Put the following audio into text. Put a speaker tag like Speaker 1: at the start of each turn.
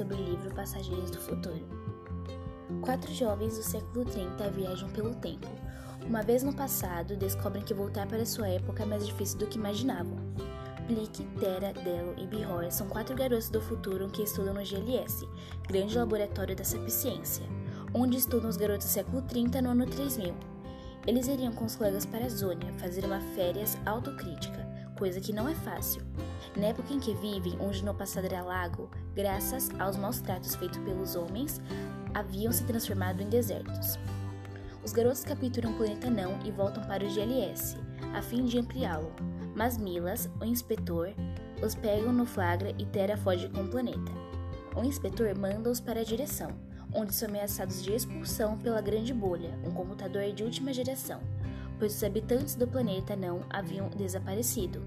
Speaker 1: sobre o livro Passageiros do Futuro. Quatro jovens do século 30 viajam pelo tempo. Uma vez no passado, descobrem que voltar para sua época é mais difícil do que imaginavam. Plick, Tera, Delo e Bihor são quatro garotos do futuro que estudam no GLS, grande laboratório da sapiência, onde estudam os garotos do século 30 no ano 3000. Eles iriam com os colegas para a Zônia fazer uma férias autocrítica, coisa que não é fácil. Na época em que vivem, onde no passado era lago, graças aos maus tratos feitos pelos homens, haviam se transformado em desertos. Os garotos capturam o planeta Não e voltam para o GLS, a fim de ampliá-lo. Mas Milas, o inspetor, os pegam no flagra e Terra foge com o planeta. O inspetor manda-os para a direção, onde são ameaçados de expulsão pela Grande Bolha, um computador de última geração, pois os habitantes do planeta não haviam desaparecido.